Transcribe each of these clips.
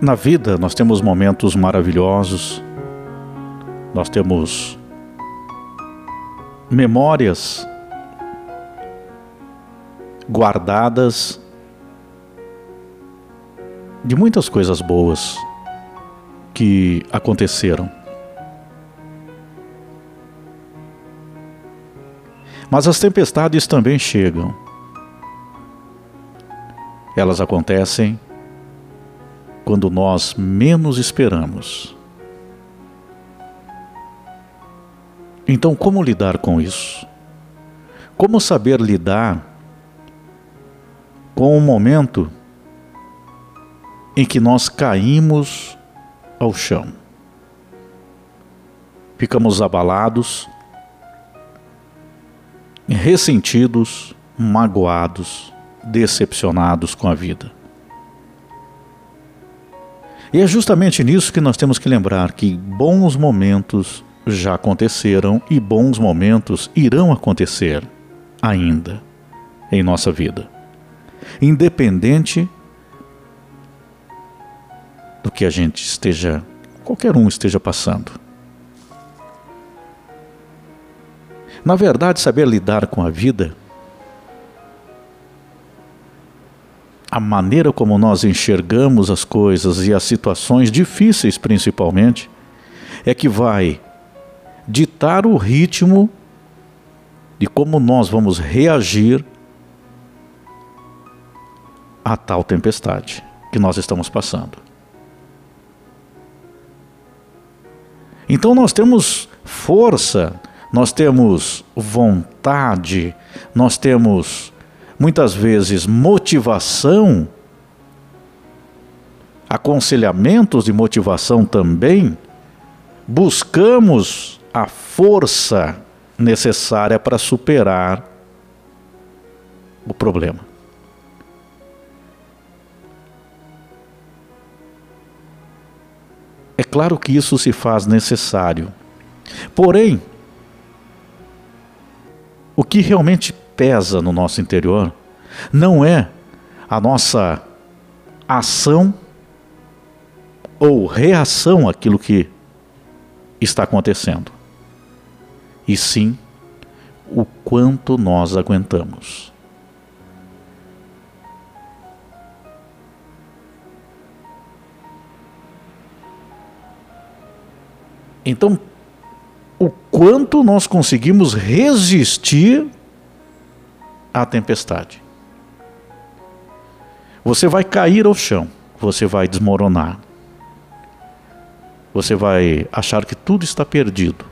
Na vida nós temos momentos maravilhosos, nós temos memórias guardadas de muitas coisas boas que aconteceram. Mas as tempestades também chegam. Elas acontecem quando nós menos esperamos. Então, como lidar com isso? Como saber lidar com o momento em que nós caímos ao chão? Ficamos abalados, ressentidos, magoados, decepcionados com a vida. E é justamente nisso que nós temos que lembrar que bons momentos já aconteceram e bons momentos irão acontecer ainda em nossa vida. Independente do que a gente esteja, qualquer um esteja passando. Na verdade, saber lidar com a vida, a maneira como nós enxergamos as coisas e as situações difíceis, principalmente, é que vai ditar o ritmo de como nós vamos reagir a tal tempestade que nós estamos passando. Então nós temos força nós temos vontade, nós temos muitas vezes motivação, aconselhamentos de motivação também, buscamos a força necessária para superar o problema. É claro que isso se faz necessário. Porém, o que realmente pesa no nosso interior não é a nossa ação ou reação àquilo que está acontecendo, e sim o quanto nós aguentamos. Então, o quanto nós conseguimos resistir à tempestade. Você vai cair ao chão, você vai desmoronar. Você vai achar que tudo está perdido.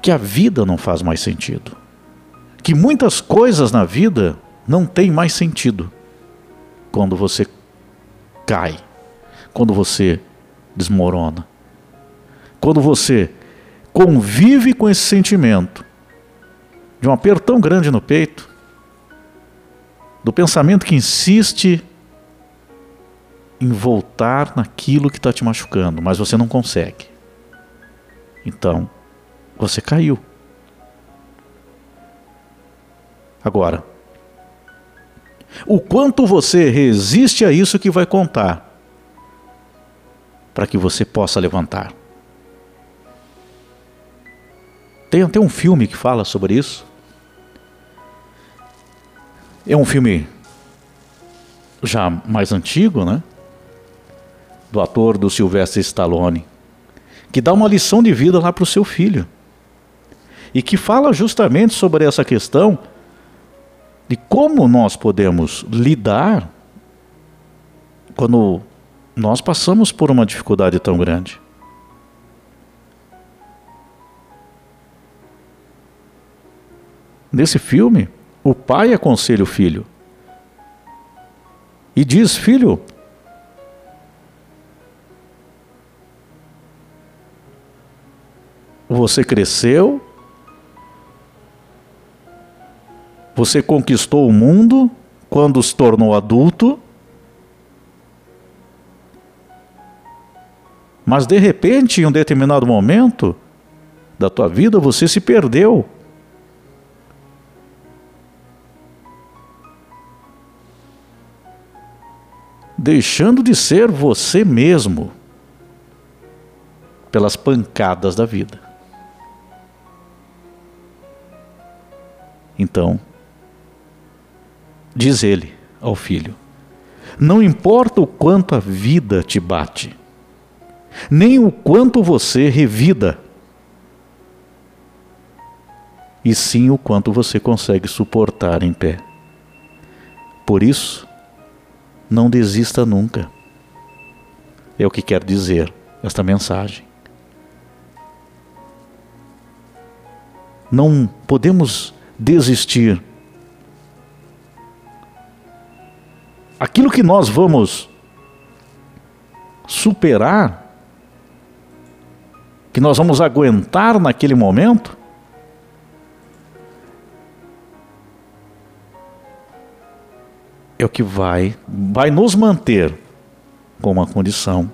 Que a vida não faz mais sentido. Que muitas coisas na vida não têm mais sentido quando você cai, quando você desmorona. Quando você convive com esse sentimento de um aperto tão grande no peito, do pensamento que insiste em voltar naquilo que está te machucando, mas você não consegue. Então, você caiu. Agora, o quanto você resiste a isso que vai contar para que você possa levantar. Tem até um filme que fala sobre isso. É um filme já mais antigo, né? Do ator do Sylvester Stallone, que dá uma lição de vida lá para o seu filho. E que fala justamente sobre essa questão de como nós podemos lidar quando nós passamos por uma dificuldade tão grande. Nesse filme, o pai aconselha o filho e diz: Filho, você cresceu, você conquistou o mundo quando se tornou adulto, mas de repente, em um determinado momento da tua vida, você se perdeu. Deixando de ser você mesmo pelas pancadas da vida. Então, diz ele ao filho: Não importa o quanto a vida te bate, nem o quanto você revida, e sim o quanto você consegue suportar em pé. Por isso, não desista nunca. É o que quer dizer esta mensagem. Não podemos desistir. Aquilo que nós vamos superar, que nós vamos aguentar naquele momento, é o que vai, vai nos manter com uma condição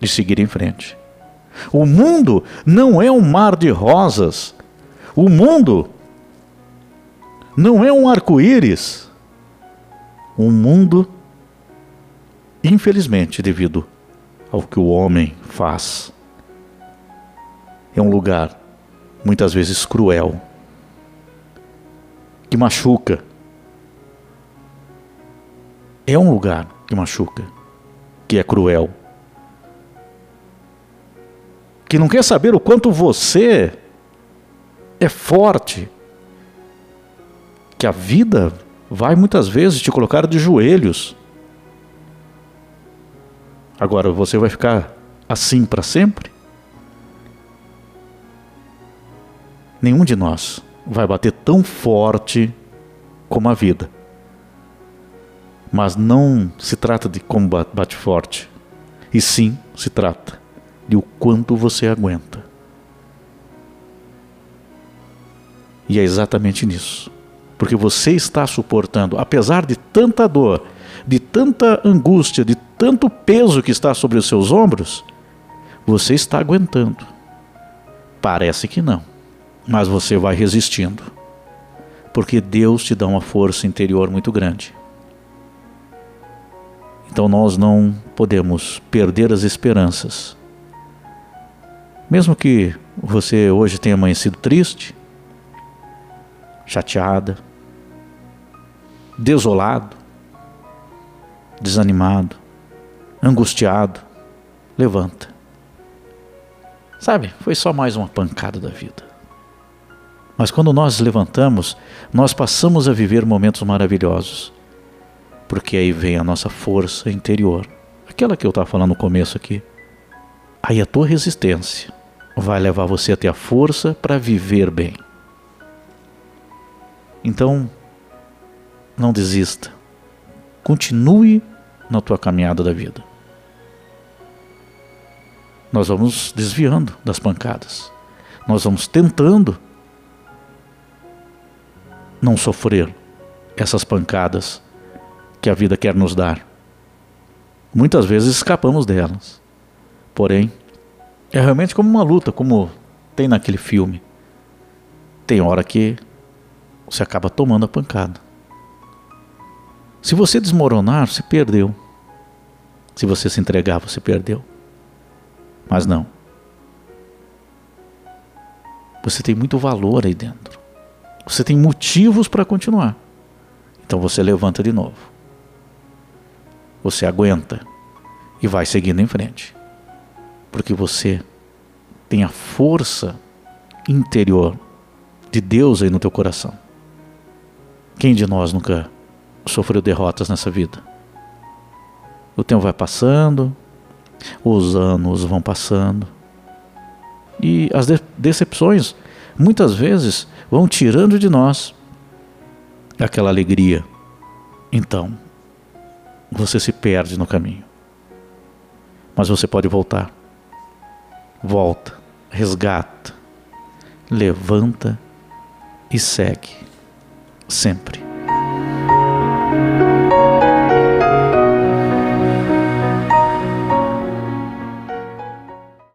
de seguir em frente. O mundo não é um mar de rosas. O mundo não é um arco-íris. O mundo, infelizmente, devido ao que o homem faz, é um lugar muitas vezes cruel, que machuca, é um lugar que machuca, que é cruel, que não quer saber o quanto você é forte, que a vida vai muitas vezes te colocar de joelhos. Agora você vai ficar assim para sempre? Nenhum de nós vai bater tão forte como a vida. Mas não se trata de como bate forte, e sim se trata de o quanto você aguenta. E é exatamente nisso. Porque você está suportando, apesar de tanta dor, de tanta angústia, de tanto peso que está sobre os seus ombros, você está aguentando. Parece que não, mas você vai resistindo. Porque Deus te dá uma força interior muito grande. Então nós não podemos perder as esperanças. Mesmo que você hoje tenha amanhecido triste, chateada, desolado, desanimado, angustiado, levanta. Sabe, foi só mais uma pancada da vida. Mas quando nós levantamos, nós passamos a viver momentos maravilhosos porque aí vem a nossa força interior, aquela que eu estava falando no começo aqui. Aí a tua resistência vai levar você a ter a força para viver bem. Então, não desista. Continue na tua caminhada da vida. Nós vamos desviando das pancadas. Nós vamos tentando não sofrer essas pancadas que a vida quer nos dar. Muitas vezes escapamos delas. Porém, é realmente como uma luta, como tem naquele filme. Tem hora que você acaba tomando a pancada. Se você desmoronar, você perdeu. Se você se entregar, você perdeu. Mas não. Você tem muito valor aí dentro. Você tem motivos para continuar. Então você levanta de novo você aguenta e vai seguindo em frente. Porque você tem a força interior de Deus aí no teu coração. Quem de nós nunca sofreu derrotas nessa vida? O tempo vai passando, os anos vão passando, e as decepções muitas vezes vão tirando de nós aquela alegria. Então, você se perde no caminho. Mas você pode voltar. Volta, resgata, levanta e segue sempre.